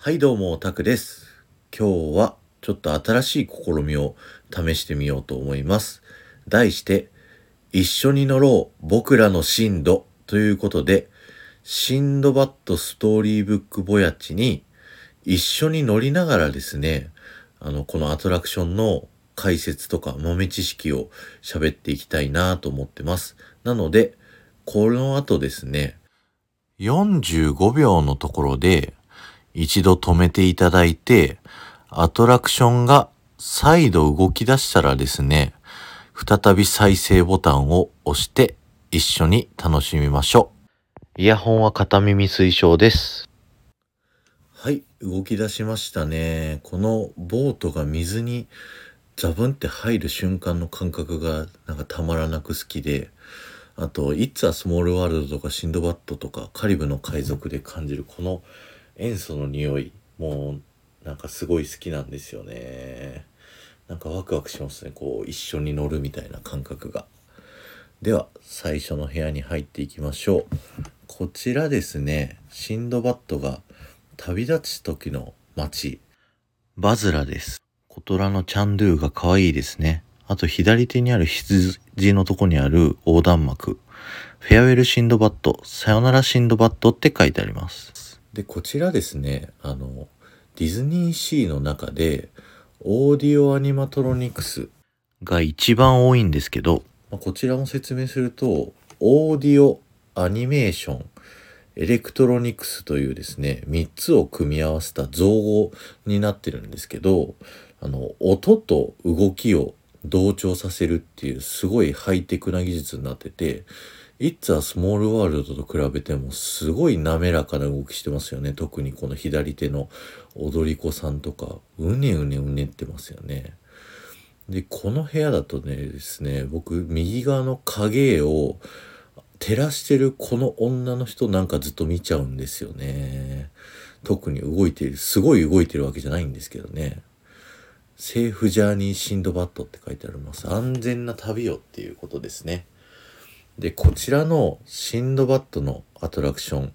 はいどうも、タクです。今日はちょっと新しい試みを試してみようと思います。題して、一緒に乗ろう僕らの進度ということで、シンドバッドストーリーブックボヤッチに一緒に乗りながらですね、あの、このアトラクションの解説とか豆知識を喋っていきたいなと思ってます。なので、この後ですね、45秒のところで一度止めていただいて、アトラクションが再度動き出したらですね、再び再生ボタンを押して一緒に楽しみましょう。イヤホンは片耳推奨です。はい、動き出しましたね。このボートが水にザブンって入る瞬間の感覚がなんかたまらなく好きで、あと、イッツ・ア・スモール・ワールドとかシンドバッドとかカリブの海賊で感じるこの塩素の匂い、もうなんかすごい好きなんですよね。なんかワクワクしますね。こう一緒に乗るみたいな感覚が。では、最初の部屋に入っていきましょう。こちらですね、シンドバッドが旅立つ時の街、バズラです。コトラのチャンドゥが可愛いですね。あと左手にある羊のとこにある横断幕。 Farewell シンドバッド、さよならシンドバッドって書いてあります。で、こちらですね、あの、ディズニーシーの中で、 Audio-Animatronics が一番多いんですけど、まあこちらも説明すると、オーディオ、アニメーション、エレクトロニクスというですね、3つを組み合わせた造語になってるんですけど、あの、音と動きを同調させるっていうすごいハイテクな技術になってて、It's a Small World と比べてもすごい滑らかな動きしてますよね。特にこの左手の踊り子さんとか、うねうねうねってますよね。で、この部屋だとねですね、僕、右側の影を照らしてるこの女の人なんかずっと見ちゃうんですよね。特に動いてる、すごい動いてるわけじゃないんですけどね。セーフジャーニーシンドバッドって書いてあります。安全な旅をっていうことですね。で、こちらのシンドバッドのアトラクション、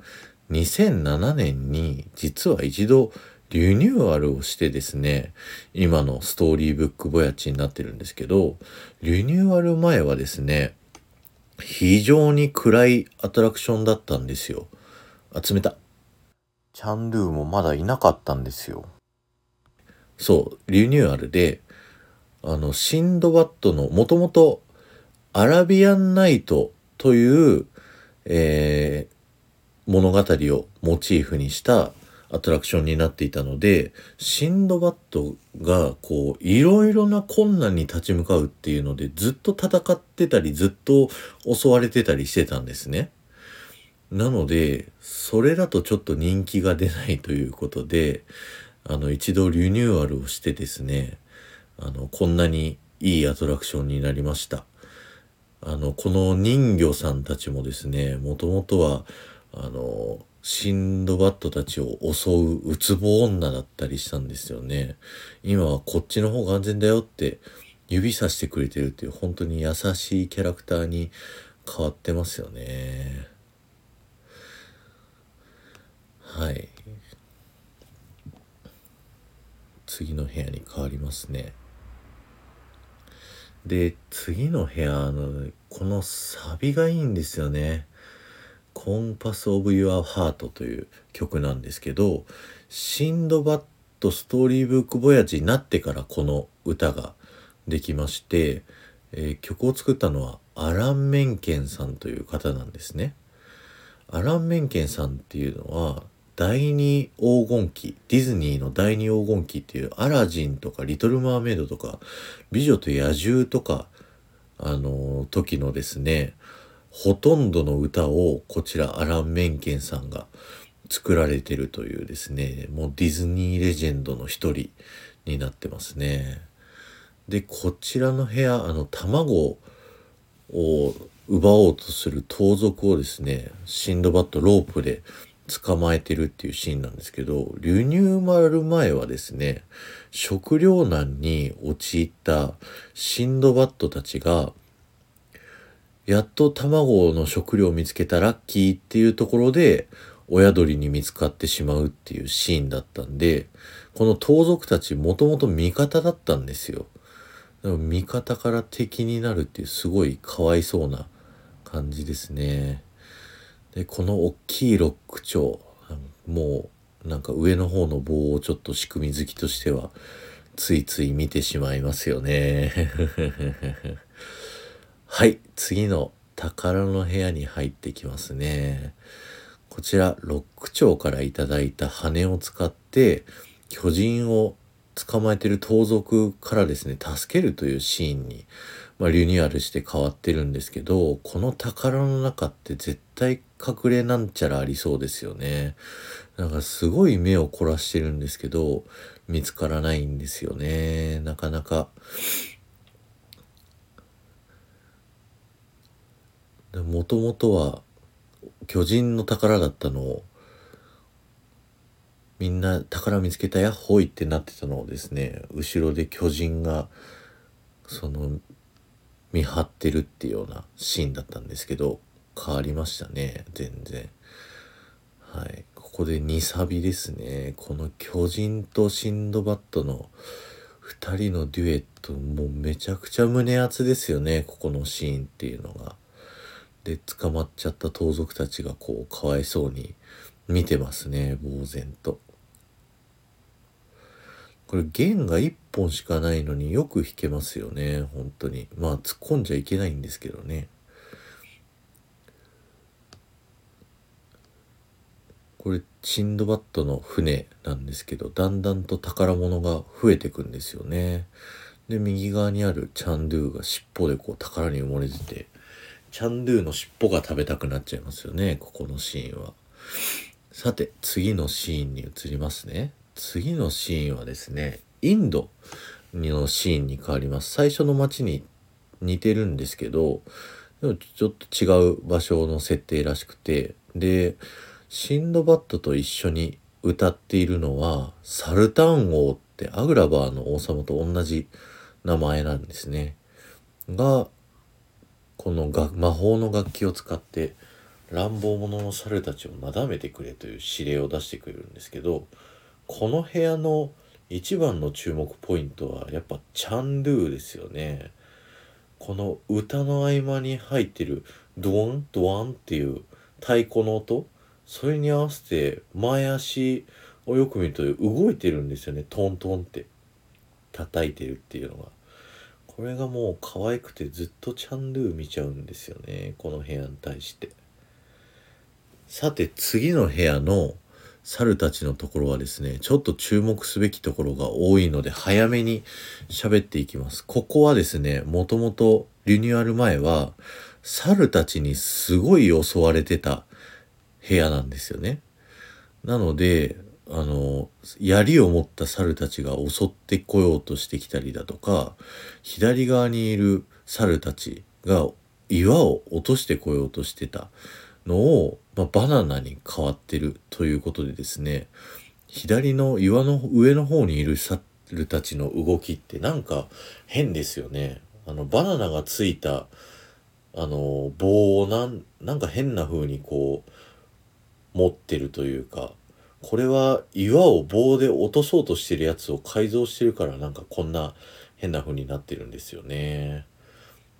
2007年に実は一度リニューアルをしてですね、今のストーリーブックボヤッチになってるんですけど、リニューアル前はですね、非常に暗いアトラクションだったんですよ。あ、冷た。チャンドゥもまだいなかったんですよ。そう、リニューアルで、あの、シンドバッドの、もともと、アラビアンナイトという、えー物語をモチーフにしたアトラクションになっていたので、シンドバッドが、こう、いろいろな困難に立ち向かうっていうので、ずっと戦ってたり、ずっと襲われてたりしてたんですね。なので、それだとちょっと人気が出ないということで、あの、一度リニューアルをしてですね、あの、こんなにいいアトラクションになりました。あの、この人魚さんたちもですね、もともとは、あの、シンドバッドたちを襲うウツボ女だったりしたんですよね。今はこっちの方が安全だよって指さしてくれてるっていう本当に優しいキャラクターに変わってますよね。はい。次の部屋に変わりますね。で、次の部屋の、このサビがいいんですよね。コンパス・オブ・ユア・ハートという曲なんですけど、シンドバッド・ストーリーブック・ボヤジになってからこの歌ができまして、えー曲を作ったのはアラン・メンケンさんという方なんですね。アラン・メンケンさんっていうのは第二黄金期ディズニーの第二黄金期っていうアラジンとかリトル・マーメイドとか美女と野獣とかあの時のですねほとんどの歌をこちらアラン・メンケンさんが作られてるというですねもうディズニーレジェンドの一人になってますね。でこちらの部屋あの卵を奪おうとする盗賊をですねシンドバッドロープで捕まえてるっていうシーンなんですけど流入丸る前はですね食糧難に陥ったシンドバッドたちがやっと卵の食料を見つけたラッキーっていうところで親鳥に見つかってしまうっていうシーンだったんで、この盗賊たちもともと味方だったんですよ。でも味方から敵になるっていうすごいかわいそうな感じですね。で、この大きいロック調、もうなんか上の方の棒をちょっと仕組み好きとしてはついつい見てしまいますよね。はい、次の宝の部屋に入ってきますね。こちら、ロック長からいただいた羽を使って、巨人を捕まえてる盗賊からですね、助けるというシーンに、まあ、リニューアルして変わってるんですけど、この宝の中って絶対隠れなんちゃらありそうですよね。なんかすごい目を凝らしてるんですけど、見つからないんですよね。なかなか。もともとは巨人の宝だったのをみんな宝見つけたやっほいってなってたのをですね後ろで巨人がその見張ってるっていうようなシーンだったんですけど変わりましたね全然。はい。ここで2サビですね。この巨人とシンドバッドの2人のデュエットもうめちゃくちゃ胸熱ですよねここのシーンっていうのが。で捕まっちゃった盗賊たちがこうかわいそうに見てますね呆然と。これ弦が1本しかないのによく弾けますよね本当にまあ突っ込んじゃいけないんですけどねこれシンドバッドの船なんですけどだんだんと宝物が増えてくんですよねで右側にあるチャンドゥが尻尾でこう宝に埋もれててチャンドゥの尻尾が食べたくなっちゃいますよね、ここのシーンは。さて、次のシーンに移りますね。次のシーンはですね、インドのシーンに変わります。最初の街に似てるんですけど、でもちょっと違う場所の設定らしくて、で、シンドバッドと一緒に歌っているのは、サルタン王ってアグラバーの王様と同じ名前なんですね。が、この魔法の楽器を使って乱暴者の猿たちをなだめてくれという指令を出してくれるんですけどこの部屋の一番の注目ポイントはやっぱチャンドゥですよね。この歌の合間に入ってるドワンドワンっていう太鼓の音それに合わせて前足をよく見ると動いてるんですよねトントンって叩いてるっていうのが。これがもう可愛くてずっとチャンドゥ見ちゃうんですよねこの部屋に対してさて次の部屋の猿たちのところはですねちょっと注目すべきところが多いので早めに喋っていきます。ここはですねもともとリニューアル前は猿たちにすごい襲われてた部屋なんですよね。なのであの槍を持った猿たちが襲ってこようとしてきたりだとか左側にいる猿たちが岩を落としてこようとしてた。のを、まあ、バナナに変わってるということでですね左の岩の上の方にいる猿たちの動きってなんか変ですよね。あのバナナがついたあの棒をなんなんか変な風にこう持ってるというかこれは岩を棒で落とそうとしてるやつを改造してるからなんかこんな変な風になってるんですよね。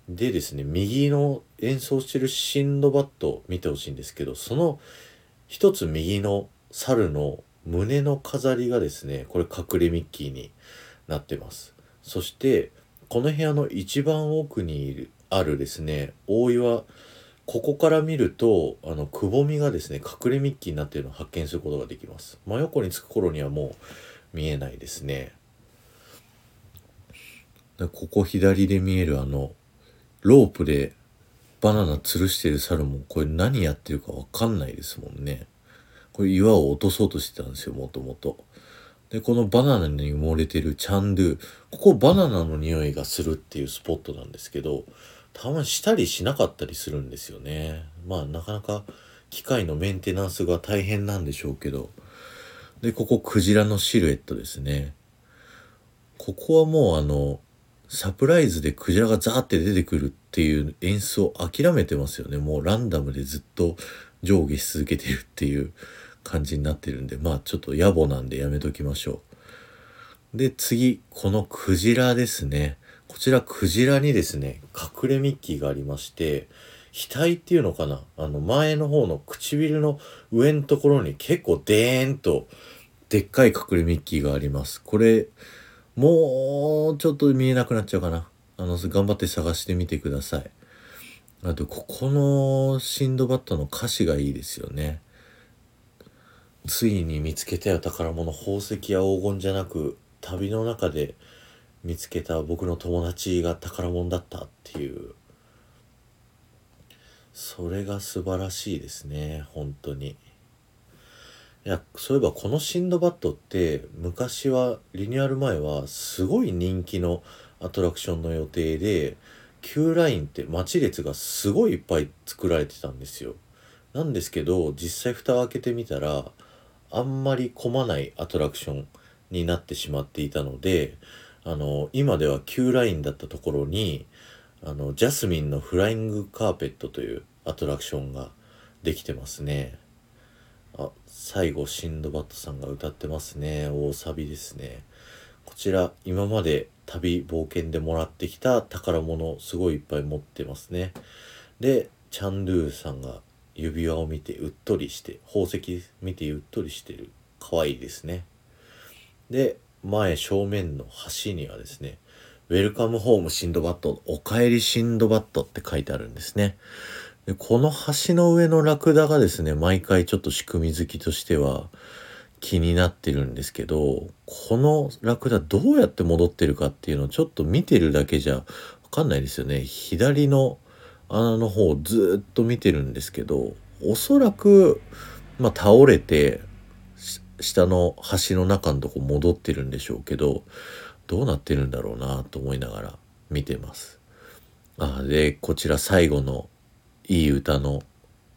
でですね、右の演奏してるシンドバット見てほしいんですけど、その一つ右の猿の胸の飾りがですね、これ隠れミッキーになってます。そして、この部屋の一番奥にあるですね、大岩ここから見るとあのくぼみがですね隠れミッキーになっているのを発見することができます真横につく頃にはもう見えないですねここ左で見えるあのロープでバナナ吊るしてる猿もこれ何やってるかわかんないですもんねこれ岩を落とそうとしてたんですよもともとでこのバナナに埋もれてるチャンドゥここバナナの匂いがするっていうスポットなんですけどたまにしたりしなかったりするんですよね。まあなかなか機械のメンテナンスが大変なんでしょうけど。で、ここクジラのシルエットですね。ここはもうあの、サプライズでクジラがザーって出てくるっていう演出を諦めてますよね。もうランダムでずっと上下し続けてるっていう感じになってるんで、まあちょっと野暮なんでやめときましょう。で、次、このクジラですね。こちらクジラにですね、隠れミッキーがありまして、額っていうのかな？あの前の方の唇の上のところに結構デーンとでっかい隠れミッキーがあります。これ、もうちょっと見えなくなっちゃうかな。あの、頑張って探してみてください。あと、ここのシンドバッドの歌詞がいいですよね。ついに見つけたよ宝物宝石や黄金じゃなく旅の中で見つけた僕の友達が宝物だったっていうそれが素晴らしいですね本当にいやそういえばこのシンドバッドって昔はリニューアル前はすごい人気のアトラクションの予定で Q ラインって待ち列がすごいいっぱい作られてたんですよ。なんですけど実際蓋を開けてみたらあんまり混まないアトラクションになってしまっていたのであの今では Q ラインだったところにあのジャスミンのフライングカーペットというアトラクションができてますね。あ最後シンドバッドさんが歌ってますね。大サビですね。こちら今まで旅冒険でもらってきた宝物すごいいっぱい持ってますね。でチャンドゥーさんが指輪を見てうっとりして宝石見てうっとりしてる可愛いですね。で前正面の橋にはですねウェルカムホームシンドバッド、おかえりシンドバッドって書いてあるんですね。でこの橋の上のラクダがですね、毎回ちょっと仕組み好きとしては気になってるんですけど、このラクダどうやって戻ってるかっていうのをちょっと見てるだけじゃわかんないですよね。左の穴の方をずっと見てるんですけど、おそらく、まあ、倒れて、下の橋の中のとこ戻ってるんでしょうけど、どうなってるんだろうなと思いながら見てます。あでこちら最後のいい歌の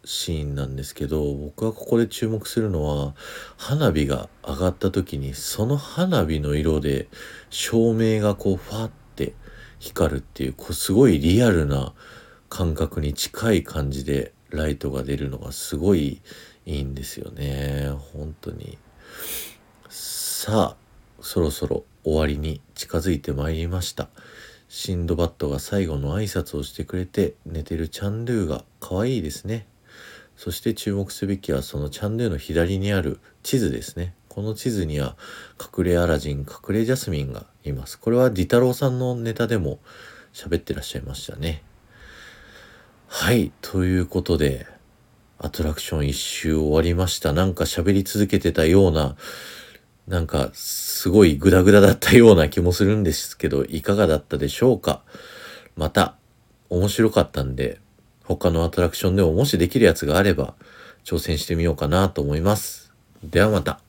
シーンなんですけど僕がここで注目するのは花火が上がった時にその花火の色で照明がこうファって光るっていうこうすごいリアルな感覚に近い感じでライトが出るのがすごいいいんですよね。本当に。さあそろそろ終わりに近づいてまいりました。シンドバッドが最後の挨拶をしてくれて寝てるチャンドゥが可愛いですね。そして注目すべきはそのチャンドゥの左にある地図ですね。この地図には隠れアラジン隠れジャスミンがいます。これはディタローさんのネタでも喋ってらっしゃいましたね。はいということでアトラクション一周終わりました。なんか喋り続けてたようななんかすごいグダグダだったような気もするんですけど、いかがだったでしょうか？また、面白かったんで、他のアトラクションでももしできるやつがあれば、挑戦してみようかなと思います。ではまた。